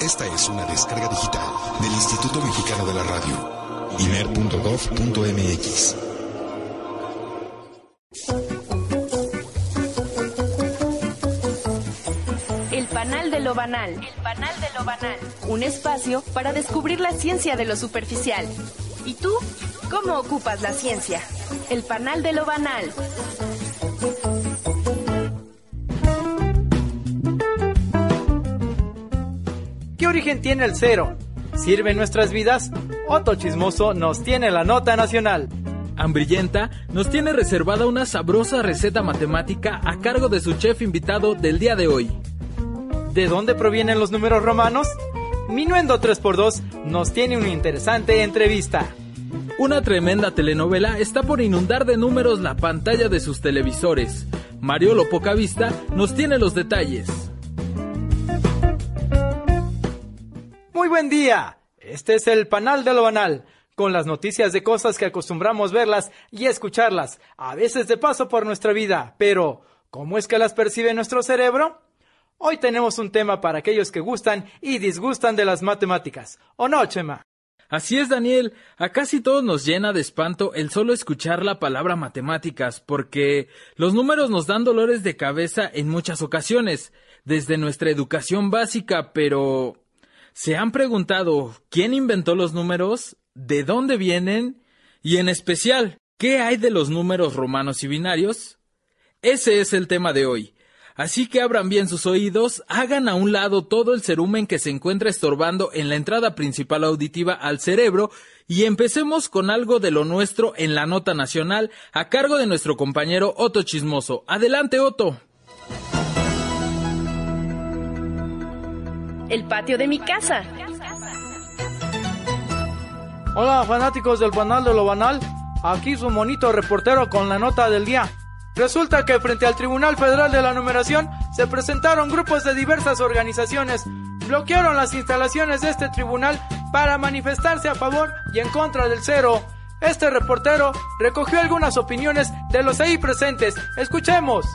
Esta es una descarga digital del Instituto Mexicano de la Radio. imer.gov.mx. El panal de lo banal. El panal de lo banal. Un espacio para descubrir la ciencia de lo superficial. ¿Y tú? ¿Cómo ocupas la ciencia? El panal de lo banal. Origen tiene el cero? ¿Sirve en nuestras vidas? Otto Chismoso nos tiene la nota nacional. Hambrillenta nos tiene reservada una sabrosa receta matemática a cargo de su chef invitado del día de hoy. ¿De dónde provienen los números romanos? Minuendo 3x2 nos tiene una interesante entrevista. Una tremenda telenovela está por inundar de números la pantalla de sus televisores. Mariolo Pocavista nos tiene los detalles. Muy buen día. Este es el panal de lo banal, con las noticias de cosas que acostumbramos verlas y escucharlas, a veces de paso por nuestra vida, pero ¿cómo es que las percibe nuestro cerebro? Hoy tenemos un tema para aquellos que gustan y disgustan de las matemáticas. ¿O no, Chema? Así es, Daniel. A casi todos nos llena de espanto el solo escuchar la palabra matemáticas, porque los números nos dan dolores de cabeza en muchas ocasiones, desde nuestra educación básica, pero ¿se han preguntado quién inventó los números? ¿De dónde vienen? Y en especial, ¿qué hay de los números romanos y binarios? Ese es el tema de hoy. Así que abran bien sus oídos, hagan a un lado todo el cerumen que se encuentra estorbando en la entrada principal auditiva al cerebro y empecemos con algo de lo nuestro en la nota nacional a cargo de nuestro compañero Otto Chismoso. Adelante, Otto. El patio de mi casa. Hola fanáticos del banal de lo banal, aquí su monito reportero con la nota del día. Resulta que frente al Tribunal Federal de la Numeración se presentaron grupos de diversas organizaciones, bloquearon las instalaciones de este tribunal para manifestarse a favor y en contra del cero. Este reportero recogió algunas opiniones de los ahí presentes. Escuchemos.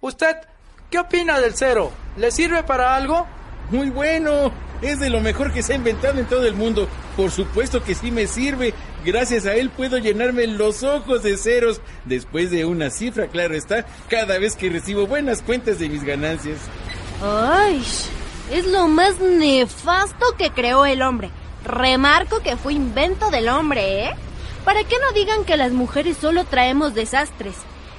¿Usted qué opina del cero? ¿Le sirve para algo? Muy bueno. Es de lo mejor que se ha inventado en todo el mundo. Por supuesto que sí me sirve. Gracias a él puedo llenarme los ojos de ceros después de una cifra, claro está, cada vez que recibo buenas cuentas de mis ganancias. Ay, es lo más nefasto que creó el hombre. Remarco que fue invento del hombre, ¿eh? Para que no digan que las mujeres solo traemos desastres.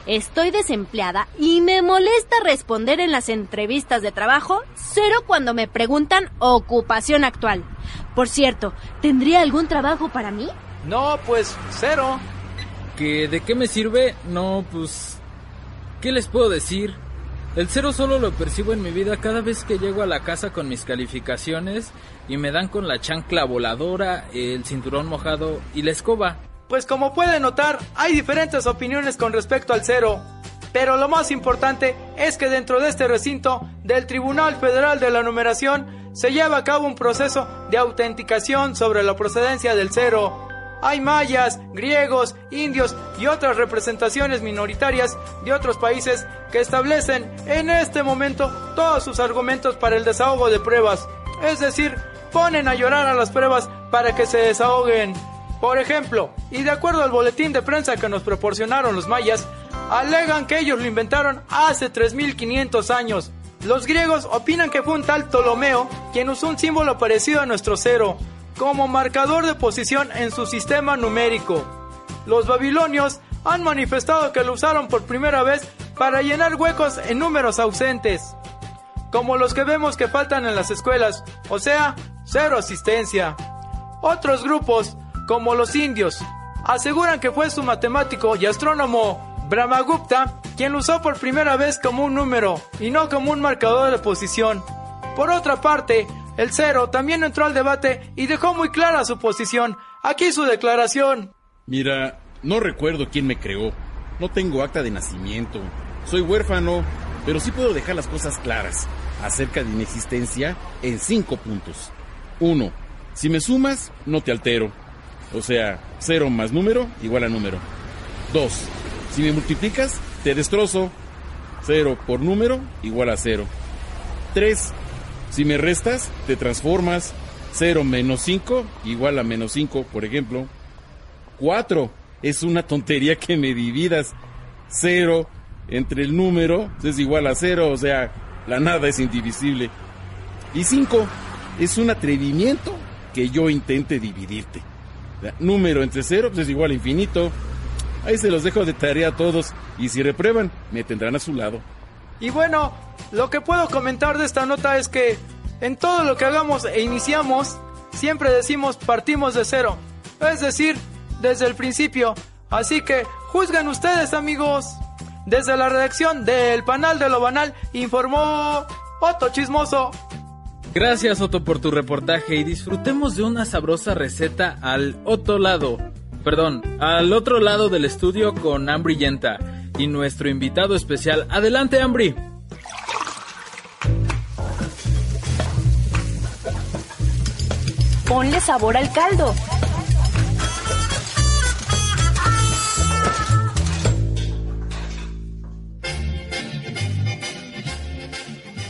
Estoy desempleada y me molesta responder en las entrevistas de trabajo cero cuando me preguntan ocupación actual. Por cierto, ¿tendría algún trabajo para mí? No, pues cero. ¿Que de qué me sirve? No, pues... ¿Qué les puedo decir? El cero solo lo percibo en mi vida cada vez que llego a la casa con mis calificaciones y me dan con la chancla voladora, el cinturón mojado y la escoba. Pues como pueden notar, hay diferentes opiniones con respecto al cero. Pero lo más importante es que dentro de este recinto del Tribunal Federal de la Numeración se lleva a cabo un proceso de autenticación sobre la procedencia del cero. Hay mayas, griegos, indios y otras representaciones minoritarias de otros países que establecen en este momento todos sus argumentos para el desahogo de pruebas. Es decir, ponen a llorar a las pruebas para que se desahoguen. Por ejemplo, y de acuerdo al boletín de prensa que nos proporcionaron los mayas, alegan que ellos lo inventaron hace 3500 años. Los griegos opinan que fue un tal Ptolomeo quien usó un símbolo parecido a nuestro cero como marcador de posición en su sistema numérico. Los babilonios han manifestado que lo usaron por primera vez para llenar huecos en números ausentes, como los que vemos que faltan en las escuelas, o sea, cero asistencia. Otros grupos como los indios. Aseguran que fue su matemático y astrónomo Brahmagupta quien lo usó por primera vez como un número y no como un marcador de posición. Por otra parte, el cero también entró al debate y dejó muy clara su posición. Aquí su declaración. Mira, no recuerdo quién me creó. No tengo acta de nacimiento. Soy huérfano, pero sí puedo dejar las cosas claras acerca de mi existencia en cinco puntos. Uno, si me sumas, no te altero. O sea, cero más número igual a número. Dos, si me multiplicas, te destrozo. Cero por número igual a cero. Tres, si me restas, te transformas. 0 menos 5 igual a menos 5, por ejemplo. 4 es una tontería que me dividas. 0 entre el número es igual a 0, o sea, la nada es indivisible. Y 5 es un atrevimiento que yo intente dividirte. Número entre 0 pues es igual a infinito. Ahí se los dejo de tarea a todos y si reprueban, me tendrán a su lado. Y bueno, lo que puedo comentar de esta nota es que en todo lo que hagamos e iniciamos, siempre decimos partimos de cero. Es decir, desde el principio. Así que juzguen ustedes amigos. Desde la redacción del Panal de lo Banal informó Otto Chismoso. Gracias Otto por tu reportaje y disfrutemos de una sabrosa receta al otro lado. Perdón, al otro lado del estudio con Ambri Yenta y nuestro invitado especial. Adelante Ambri. Ponle sabor al caldo.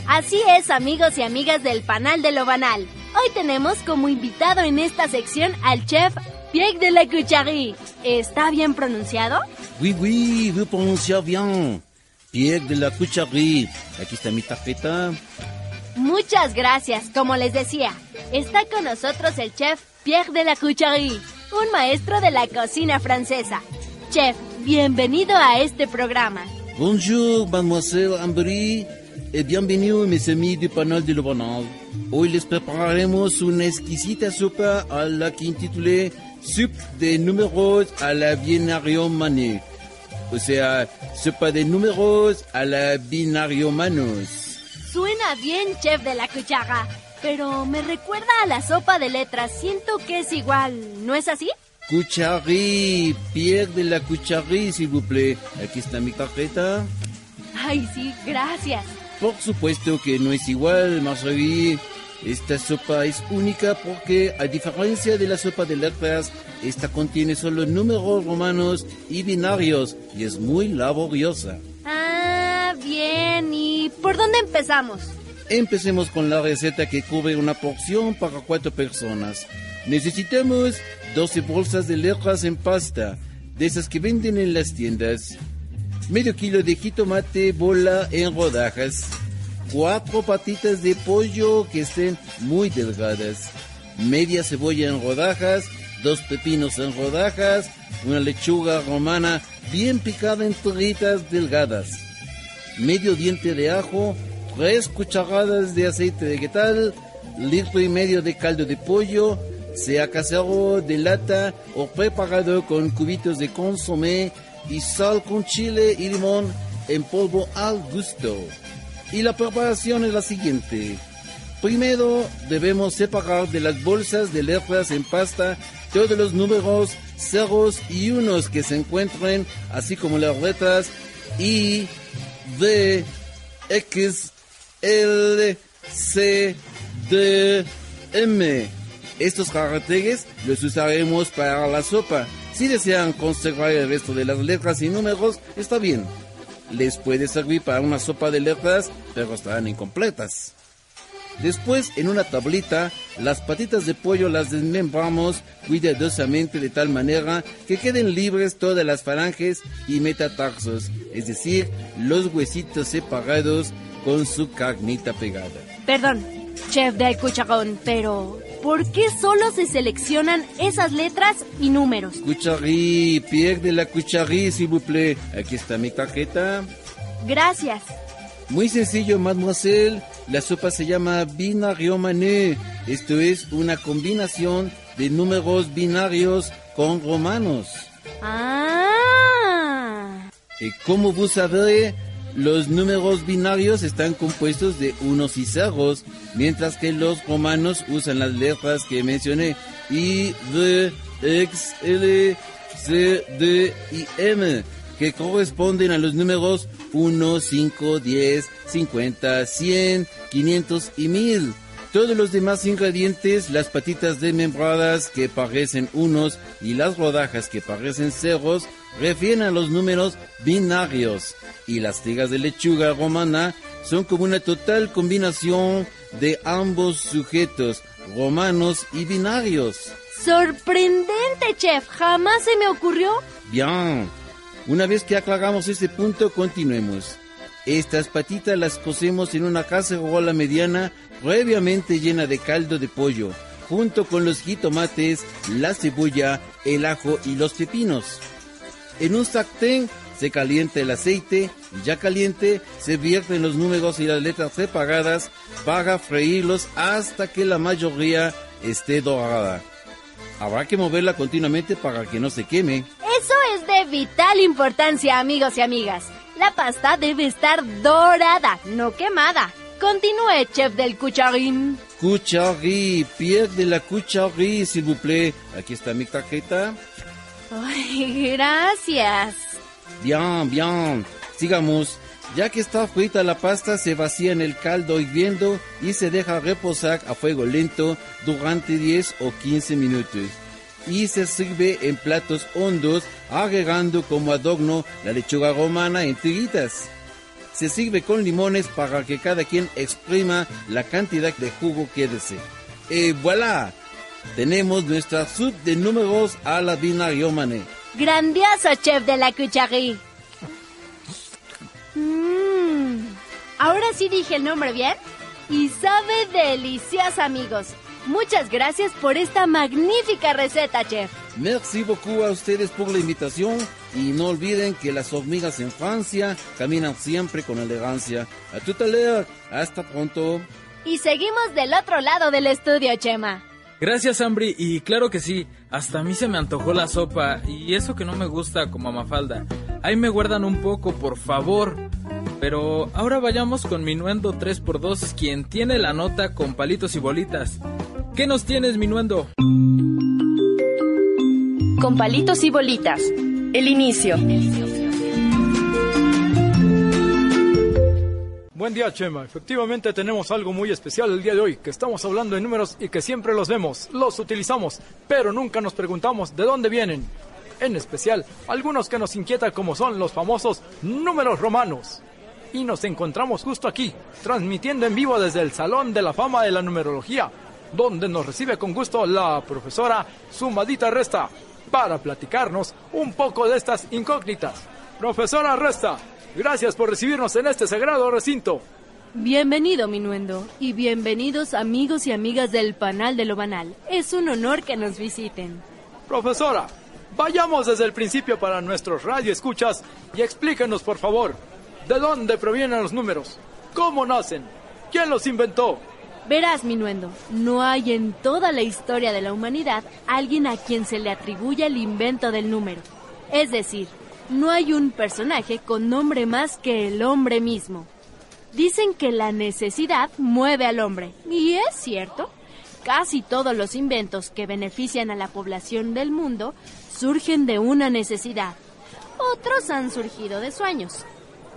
Así es, amigos y amigas del Panal de lo Banal. Hoy tenemos como invitado en esta sección al chef Pierre de la Cucharie. ¿Está bien pronunciado? Oui, oui, vous prononcez bien. Pierre de la Cucharie. Aquí está mi tarjeta. Muchas gracias. Como les decía, está con nosotros el chef Pierre de la Cucharie, un maestro de la cocina francesa. Chef, bienvenido a este programa. Bonjour, mademoiselle Ambry, et bienvenue mes amis du panel de Banal. Hoy les prepararemos una exquisita sopa a la que intitulé Soup de números a la binario mané. O sea, sopa de números a la binario manos. Suena bien, chef de la cuchara, pero me recuerda a la sopa de letras. Siento que es igual, ¿no es así? Cucharí, Pierre de la Cucharí, s'il vous plaît. Aquí está mi tarjeta. Ay, sí, gracias. Por supuesto que no es igual, Marjorie. Esta sopa es única porque, a diferencia de la sopa de letras, esta contiene solo números romanos y binarios y es muy laboriosa. Ah, bien. ¿Y por dónde empezamos? Empecemos con la receta que cubre una porción para cuatro personas. Necesitamos 12 bolsas de letras en pasta, de esas que venden en las tiendas. Medio kilo de jitomate bola en rodajas. Cuatro patitas de pollo que estén muy delgadas. Media cebolla en rodajas. Dos pepinos en rodajas. Una lechuga romana bien picada en tiritas delgadas. Medio diente de ajo. Tres cucharadas de aceite vegetal. Litro y medio de caldo de pollo sea casero de lata o preparado con cubitos de consomé y sal con chile y limón en polvo al gusto. Y la preparación es la siguiente. Primero debemos separar de las bolsas de letras en pasta todos los números, ceros y unos que se encuentren, así como las letras I, D, X, L, C, D, M estos caracteres los usaremos para la sopa. Si desean conservar el resto de las letras y números, está bien. Les puede servir para una sopa de letras, pero estarán incompletas. Después, en una tablita, las patitas de pollo las desmembramos cuidadosamente de tal manera que queden libres todas las falanges y metatarsos, es decir, los huesitos separados con su carnita pegada. Perdón, chef del cucharón, pero ¿por qué solo se seleccionan esas letras y números? Cucharí, Pierre de la Cucharí, s'il vous plaît. Aquí está mi tarjeta. Gracias. Muy sencillo, mademoiselle. La sopa se llama binario mané. Esto es una combinación de números binarios con romanos. Ah. Y como vous savez, Los números binarios están compuestos de unos y ceros, mientras que los romanos usan las letras que mencioné, I, V, X, L, C, D y M, que corresponden a los números 1, 5, 10, 50, 100, 500 y 1000. Todos los demás ingredientes, las patitas desmembradas que parecen unos y las rodajas que parecen ceros, refieren a los números binarios. Y las tigas de lechuga romana son como una total combinación de ambos sujetos, romanos y binarios. Sorprendente, chef. Jamás se me ocurrió. Bien. Una vez que aclaramos este punto, continuemos. Estas patitas las cocemos en una cacerola mediana previamente llena de caldo de pollo, junto con los jitomates, la cebolla, el ajo y los pepinos. En un sartén se calienta el aceite y ya caliente se vierten los números y las letras separadas para freírlos hasta que la mayoría esté dorada. Habrá que moverla continuamente para que no se queme. Eso es de vital importancia, amigos y amigas. La pasta debe estar dorada, no quemada. Continúe, chef del cucharín. Cucharí, pierde la cucharí, s'il vous plaît. Aquí está mi tarjeta. Ay, gracias. Bien, bien. Sigamos. Ya que está frita la pasta, se vacía en el caldo hirviendo y se deja reposar a fuego lento durante 10 o 15 minutos. Y se sirve en platos hondos, agregando como adorno la lechuga romana en tiritas. Se sirve con limones para que cada quien exprima la cantidad de jugo que desee. Y voilà, tenemos nuestra sub de números a la binariomane. Grandioso, chef de la cucharí. Mmm. Ahora sí dije el nombre bien. Y sabe delicioso, amigos. Muchas gracias por esta magnífica receta, chef. Merci beaucoup a ustedes por la invitación y no olviden que las hormigas en Francia caminan siempre con elegancia. A tout à l'heure, hasta pronto. Y seguimos del otro lado del estudio, Chema. Gracias, Ambri, y claro que sí, hasta a mí se me antojó la sopa, y eso que no me gusta como a Mafalda. Ahí me guardan un poco, por favor. Pero ahora vayamos con Minuendo 3x2, quien tiene la nota con palitos y bolitas. ¿Qué nos tienes, Minuendo? Con palitos y bolitas. El inicio. Buen día, Chema. Efectivamente tenemos algo muy especial el día de hoy, que estamos hablando de números y que siempre los vemos, los utilizamos, pero nunca nos preguntamos de dónde vienen. En especial, algunos que nos inquietan como son los famosos números romanos. Y nos encontramos justo aquí, transmitiendo en vivo desde el Salón de la Fama de la Numerología, donde nos recibe con gusto la profesora Sumadita Resta, para platicarnos un poco de estas incógnitas. Profesora Resta, gracias por recibirnos en este sagrado recinto. Bienvenido, Minuendo, y bienvenidos amigos y amigas del Panal de lo Banal. Es un honor que nos visiten. Profesora, vayamos desde el principio para nuestros radioescuchas y explíquenos, por favor, de dónde provienen los números, cómo nacen, quién los inventó. Verás, Minuendo, no hay en toda la historia de la humanidad alguien a quien se le atribuya el invento del número. Es decir, no hay un personaje con nombre más que el hombre mismo. Dicen que la necesidad mueve al hombre, y es cierto. Casi todos los inventos que benefician a la población del mundo surgen de una necesidad. Otros han surgido de sueños.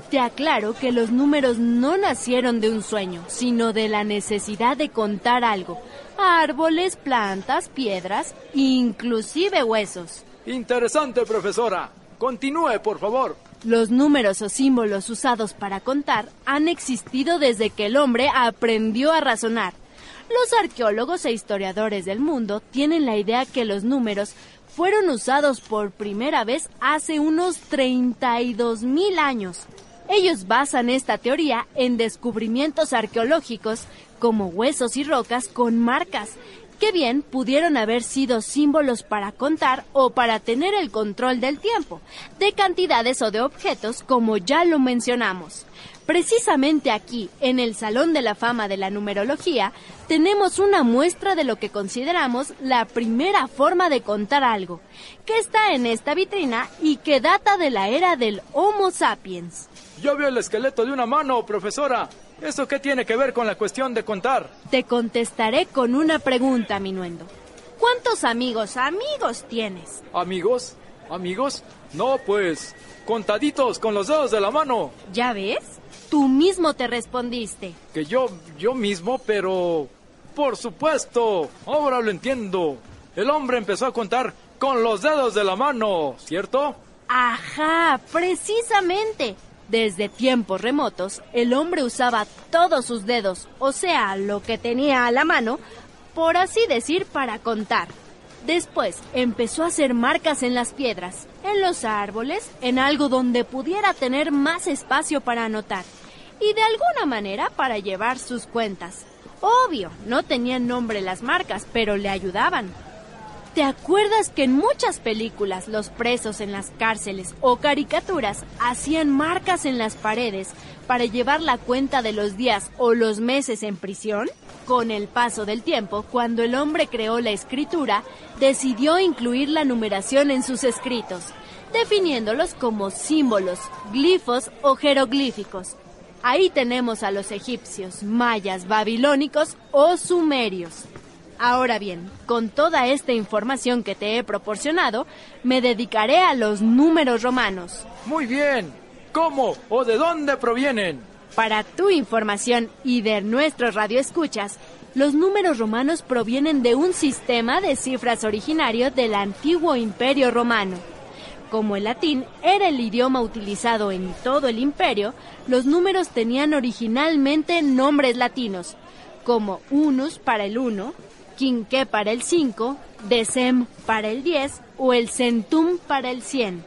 Te aclaro que los números no nacieron de un sueño, sino de la necesidad de contar algo. Árboles, plantas, piedras, inclusive huesos. Interesante, profesora. Continúe, por favor. Los números o símbolos usados para contar han existido desde que el hombre aprendió a razonar. Los arqueólogos e historiadores del mundo tienen la idea que los números fueron usados por primera vez hace unos 32 mil años. Ellos basan esta teoría en descubrimientos arqueológicos como huesos y rocas con marcas, que bien pudieron haber sido símbolos para contar o para tener el control del tiempo, de cantidades o de objetos como ya lo mencionamos. Precisamente aquí, en el Salón de la Fama de la Numerología, tenemos una muestra de lo que consideramos la primera forma de contar algo, que está en esta vitrina y que data de la era del Homo sapiens. Yo vi el esqueleto de una mano, profesora. ¿Eso qué tiene que ver con la cuestión de contar? Te contestaré con una pregunta, Minuendo. ¿Cuántos amigos, amigos tienes? ¿Amigos? ¿Amigos? No, pues, contaditos con los dedos de la mano. ¿Ya ves? Tú mismo te respondiste. Que yo, yo mismo, pero... Por supuesto, ahora lo entiendo. El hombre empezó a contar con los dedos de la mano, ¿cierto? Ajá, precisamente. Desde tiempos remotos, el hombre usaba todos sus dedos, o sea, lo que tenía a la mano, por así decir, para contar. Después empezó a hacer marcas en las piedras, en los árboles, en algo donde pudiera tener más espacio para anotar y de alguna manera para llevar sus cuentas. Obvio, no tenían nombre las marcas, pero le ayudaban. ¿Te acuerdas que en muchas películas los presos en las cárceles o caricaturas hacían marcas en las paredes para llevar la cuenta de los días o los meses en prisión? Con el paso del tiempo, cuando el hombre creó la escritura, decidió incluir la numeración en sus escritos, definiéndolos como símbolos, glifos o jeroglíficos. Ahí tenemos a los egipcios, mayas, babilónicos o sumerios. Ahora bien, con toda esta información que te he proporcionado, me dedicaré a los números romanos. Muy bien. ¿Cómo o de dónde provienen? Para tu información y de nuestros radioescuchas, los números romanos provienen de un sistema de cifras originario del antiguo imperio romano. Como el latín era el idioma utilizado en todo el imperio, los números tenían originalmente nombres latinos, como unus para el uno, quinque para el cinco, decem para el diez o el centum para el cien.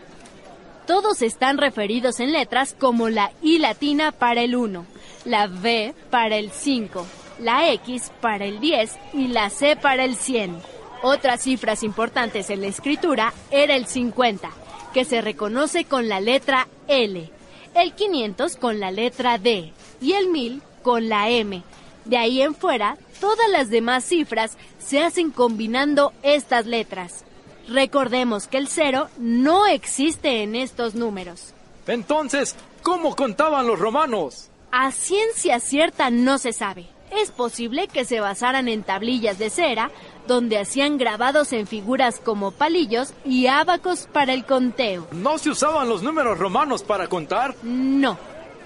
Todos están referidos en letras como la I latina para el 1, la V para el 5, la X para el 10 y la C para el 100. Otras cifras importantes en la escritura era el 50, que se reconoce con la letra L, el 500 con la letra D y el 1000 con la M. De ahí en fuera, todas las demás cifras se hacen combinando estas letras. Recordemos que el cero no existe en estos números. Entonces, ¿cómo contaban los romanos? A ciencia cierta no se sabe. Es posible que se basaran en tablillas de cera, donde hacían grabados en figuras como palillos y ábacos para el conteo. ¿No se usaban los números romanos para contar? No,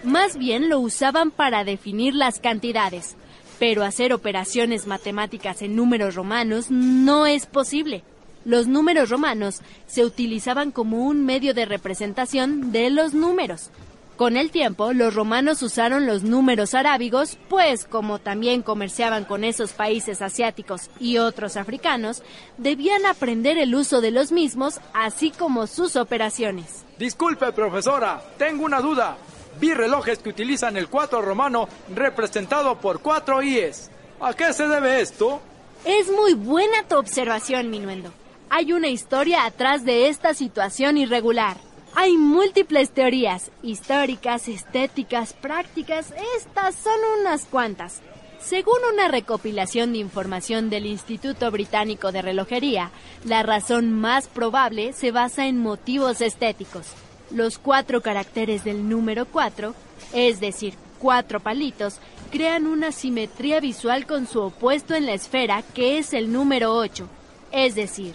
más bien lo usaban para definir las cantidades. Pero hacer operaciones matemáticas en números romanos no es posible los números romanos se utilizaban como un medio de representación de los números. Con el tiempo, los romanos usaron los números arábigos, pues como también comerciaban con esos países asiáticos y otros africanos, debían aprender el uso de los mismos, así como sus operaciones. Disculpe, profesora, tengo una duda. Vi relojes que utilizan el 4 romano representado por cuatro IES. ¿A qué se debe esto? Es muy buena tu observación, Minuendo hay una historia atrás de esta situación irregular. Hay múltiples teorías, históricas, estéticas, prácticas, estas son unas cuantas. Según una recopilación de información del Instituto Británico de Relojería, la razón más probable se basa en motivos estéticos. Los cuatro caracteres del número 4, es decir, cuatro palitos, crean una simetría visual con su opuesto en la esfera, que es el número 8, es decir,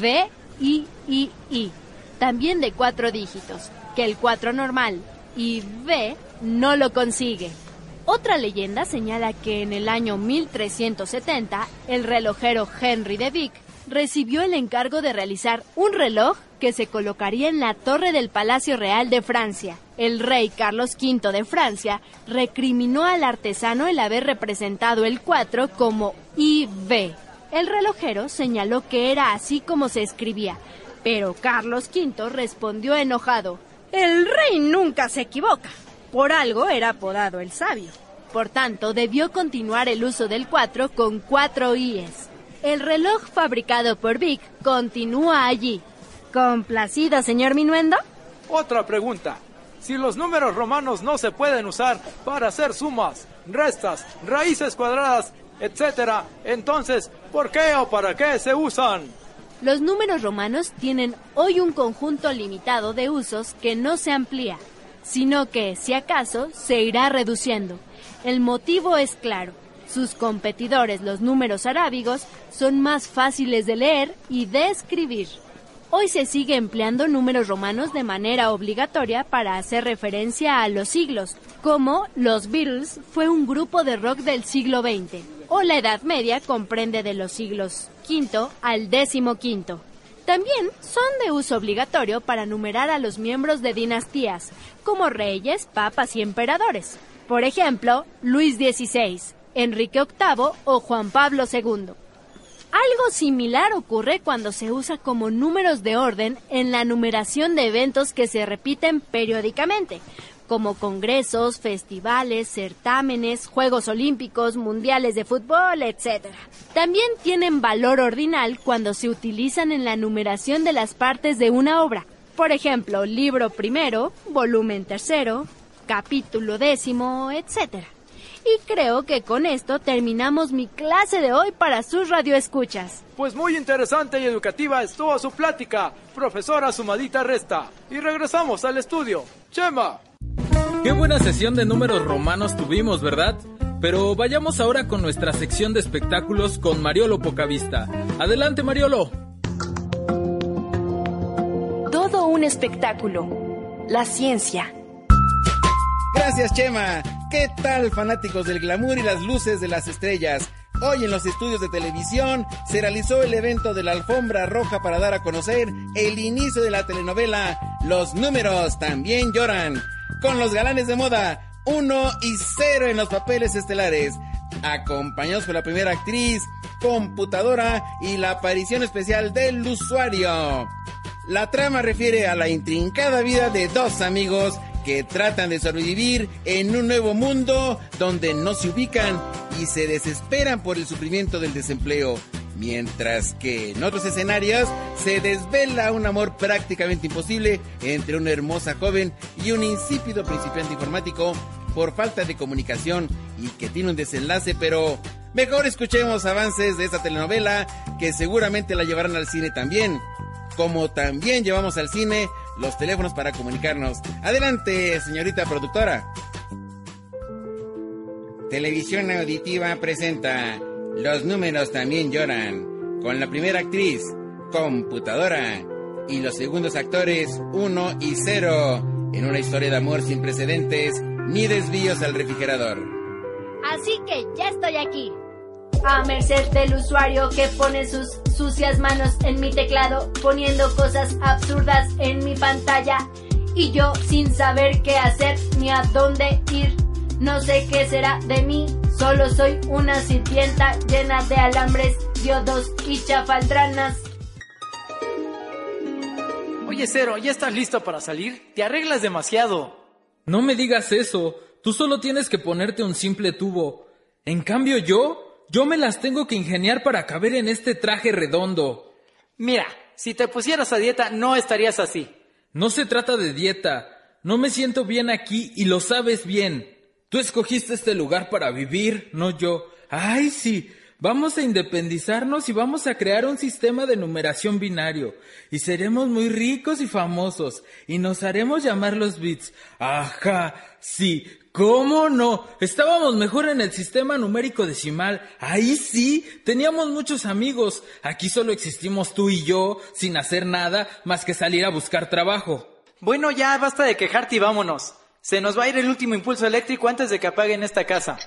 V, I, I, I, también de cuatro dígitos, que el 4 normal y V no lo consigue. Otra leyenda señala que en el año 1370 el relojero Henry de Vic recibió el encargo de realizar un reloj que se colocaría en la torre del Palacio Real de Francia. El rey Carlos V de Francia recriminó al artesano el haber representado el 4 como IV el relojero señaló que era así como se escribía, pero Carlos V respondió enojado. El rey nunca se equivoca. Por algo era apodado el sabio. Por tanto, debió continuar el uso del 4 con cuatro IES. El reloj fabricado por Vic continúa allí. ¿Complacido, señor Minuendo? Otra pregunta. Si los números romanos no se pueden usar para hacer sumas, restas, raíces cuadradas etcétera. Entonces, ¿por qué o para qué se usan? Los números romanos tienen hoy un conjunto limitado de usos que no se amplía. sino que, si acaso, se irá reduciendo. El motivo es claro. Sus competidores, los números arábigos, son más fáciles de leer y de escribir. Hoy se sigue empleando números romanos de manera obligatoria para hacer referencia a los siglos, como los Beatles fue un grupo de rock del siglo XX, o la Edad Media comprende de los siglos V al XV. También son de uso obligatorio para numerar a los miembros de dinastías, como reyes, papas y emperadores. Por ejemplo, Luis XVI, Enrique VIII o Juan Pablo II. Algo similar ocurre cuando se usa como números de orden en la numeración de eventos que se repiten periódicamente, como congresos, festivales, certámenes, Juegos Olímpicos, Mundiales de Fútbol, etc. También tienen valor ordinal cuando se utilizan en la numeración de las partes de una obra. Por ejemplo, libro primero, volumen tercero, capítulo décimo, etc. Y creo que con esto terminamos mi clase de hoy para sus radioescuchas. Pues muy interesante y educativa estuvo su plática, profesora Sumadita Resta. Y regresamos al estudio. Chema. Qué buena sesión de números romanos tuvimos, ¿verdad? Pero vayamos ahora con nuestra sección de espectáculos con Mariolo Pocavista. Adelante, Mariolo. Todo un espectáculo. La ciencia. Gracias, Chema. ¿Qué tal, fanáticos del glamour y las luces de las estrellas? Hoy en los estudios de televisión se realizó el evento de la alfombra roja para dar a conocer el inicio de la telenovela Los números también lloran, con los galanes de moda 1 y 0 en los papeles estelares, acompañados por la primera actriz, computadora y la aparición especial del usuario. La trama refiere a la intrincada vida de dos amigos que tratan de sobrevivir en un nuevo mundo donde no se ubican y se desesperan por el sufrimiento del desempleo. Mientras que en otros escenarios se desvela un amor prácticamente imposible entre una hermosa joven y un insípido principiante informático por falta de comunicación y que tiene un desenlace, pero mejor escuchemos avances de esta telenovela que seguramente la llevarán al cine también. Como también llevamos al cine los teléfonos para comunicarnos. Adelante, señorita productora. Televisión Auditiva presenta Los números también lloran, con la primera actriz, computadora, y los segundos actores, 1 y 0, en una historia de amor sin precedentes ni desvíos al refrigerador. Así que ya estoy aquí. A merced del usuario que pone sus sucias manos en mi teclado, poniendo cosas absurdas en mi pantalla. Y yo sin saber qué hacer ni a dónde ir. No sé qué será de mí, solo soy una sirvienta llena de alambres, diodos y chafaldranas. Oye, Cero, ¿ya estás listo para salir? Te arreglas demasiado. No me digas eso. Tú solo tienes que ponerte un simple tubo. En cambio yo, yo me las tengo que ingeniar para caber en este traje redondo. Mira, si te pusieras a dieta no estarías así. No se trata de dieta. No me siento bien aquí y lo sabes bien. Tú escogiste este lugar para vivir, no yo. Ay, sí. Vamos a independizarnos y vamos a crear un sistema de numeración binario. Y seremos muy ricos y famosos. Y nos haremos llamar los bits. Ajá, sí. ¿Cómo no? Estábamos mejor en el sistema numérico decimal. Ahí sí, teníamos muchos amigos. Aquí solo existimos tú y yo, sin hacer nada más que salir a buscar trabajo. Bueno, ya basta de quejarte y vámonos. Se nos va a ir el último impulso eléctrico antes de que apaguen esta casa.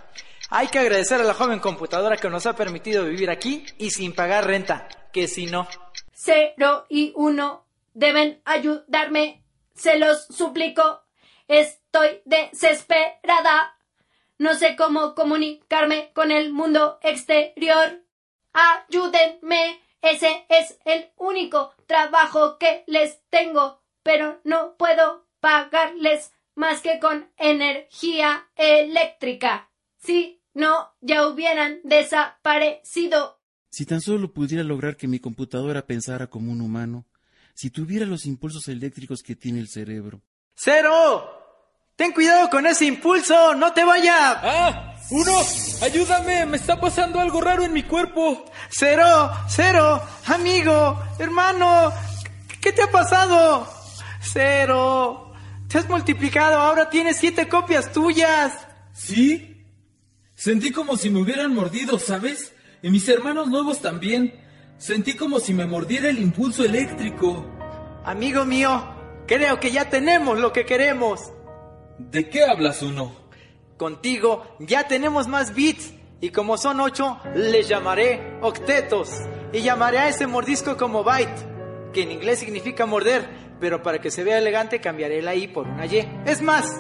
Hay que agradecer a la joven computadora que nos ha permitido vivir aquí y sin pagar renta, que si no. Cero y uno deben ayudarme. Se los suplico. Estoy desesperada. No sé cómo comunicarme con el mundo exterior. Ayúdenme. Ese es el único trabajo que les tengo, pero no puedo pagarles más que con energía eléctrica. Si no, ya hubieran desaparecido. Si tan solo pudiera lograr que mi computadora pensara como un humano, si tuviera los impulsos eléctricos que tiene el cerebro. ¡Cero! ¡Ten cuidado con ese impulso! ¡No te vaya! ¡Ah! ¡Uno! ¡Ayúdame! ¡Me está pasando algo raro en mi cuerpo! ¡Cero! ¡Cero! ¡Amigo! ¡Hermano! ¿Qué te ha pasado? ¡Cero! Te has multiplicado, ahora tienes siete copias tuyas. ¿Sí? Sentí como si me hubieran mordido, ¿sabes? Y mis hermanos nuevos también. Sentí como si me mordiera el impulso eléctrico. Amigo mío, creo que ya tenemos lo que queremos. ¿De qué hablas uno? Contigo ya tenemos más bits y como son ocho, les llamaré octetos y llamaré a ese mordisco como byte, que en inglés significa morder, pero para que se vea elegante cambiaré la i por una y. Es más,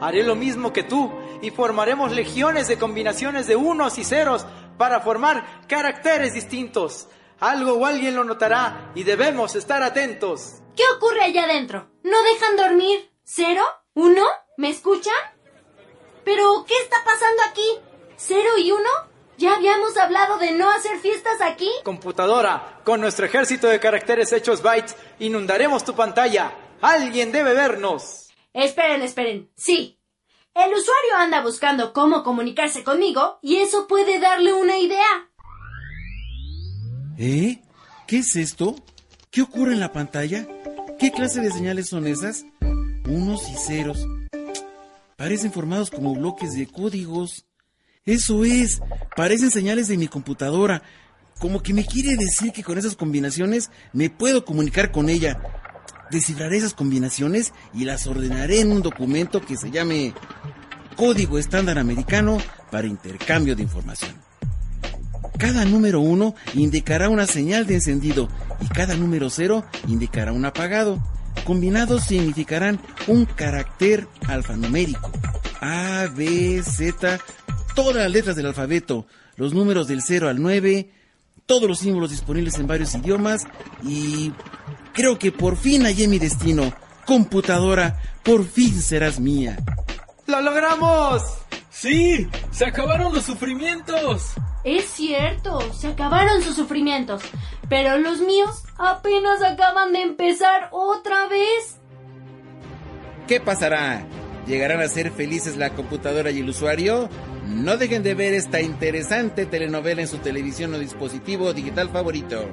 haré lo mismo que tú y formaremos legiones de combinaciones de unos y ceros para formar caracteres distintos. Algo o alguien lo notará y debemos estar atentos. ¿Qué ocurre allá adentro? ¿No dejan dormir? ¿Cero? ¿Uno? ¿Me escuchan? ¿Pero qué está pasando aquí? ¿Cero y uno? ¿Ya habíamos hablado de no hacer fiestas aquí? Computadora, con nuestro ejército de caracteres hechos bytes, inundaremos tu pantalla. Alguien debe vernos. Esperen, esperen. Sí. El usuario anda buscando cómo comunicarse conmigo y eso puede darle una idea. ¿Eh? ¿Qué es esto? ¿Qué ocurre en la pantalla? ¿Qué clase de señales son esas? Unos y ceros. Parecen formados como bloques de códigos. Eso es, parecen señales de mi computadora. Como que me quiere decir que con esas combinaciones me puedo comunicar con ella. Descifraré esas combinaciones y las ordenaré en un documento que se llame Código Estándar Americano para Intercambio de Información. Cada número 1 indicará una señal de encendido y cada número 0 indicará un apagado. Combinados significarán un carácter alfanumérico. A, B, Z, todas las letras del alfabeto, los números del 0 al 9, todos los símbolos disponibles en varios idiomas y creo que por fin hallé mi destino. Computadora, por fin serás mía. ¡Lo logramos! Sí, se acabaron los sufrimientos. Es cierto, se acabaron sus sufrimientos, pero los míos apenas acaban de empezar otra vez. ¿Qué pasará? ¿Llegarán a ser felices la computadora y el usuario? No dejen de ver esta interesante telenovela en su televisión o dispositivo digital favorito.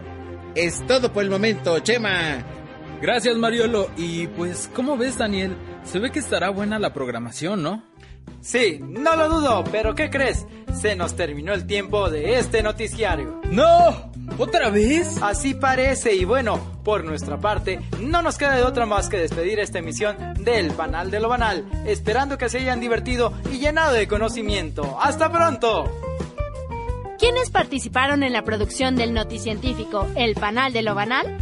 Es todo por el momento, Chema. Gracias, Mariolo. Y pues, ¿cómo ves, Daniel? Se ve que estará buena la programación, ¿no? Sí, no lo dudo, pero ¿qué crees? Se nos terminó el tiempo de este noticiario. ¡No! ¿Otra vez? Así parece y bueno, por nuestra parte, no nos queda de otra más que despedir esta emisión del Panal de lo Banal, esperando que se hayan divertido y llenado de conocimiento. ¡Hasta pronto! ¿Quiénes participaron en la producción del noticientífico El Panal de lo Banal?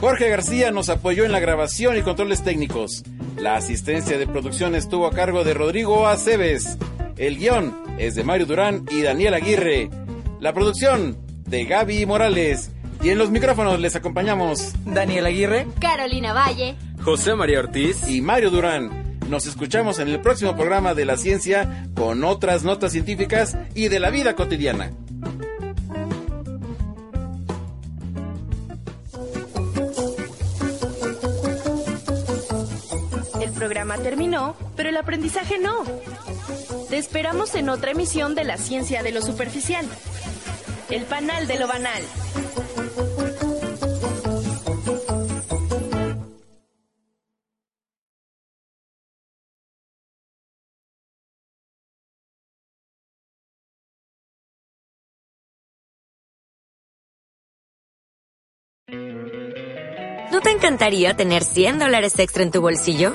Jorge García nos apoyó en la grabación y controles técnicos. La asistencia de producción estuvo a cargo de Rodrigo Aceves. El guion es de Mario Durán y Daniel Aguirre. La producción de Gaby Morales. Y en los micrófonos les acompañamos Daniel Aguirre, Carolina Valle, José María Ortiz y Mario Durán. Nos escuchamos en el próximo programa de la ciencia con otras notas científicas y de la vida cotidiana. Programa terminó, pero el aprendizaje no. Te esperamos en otra emisión de la ciencia de lo superficial. El panal de lo banal. ¿No te encantaría tener 100 dólares extra en tu bolsillo?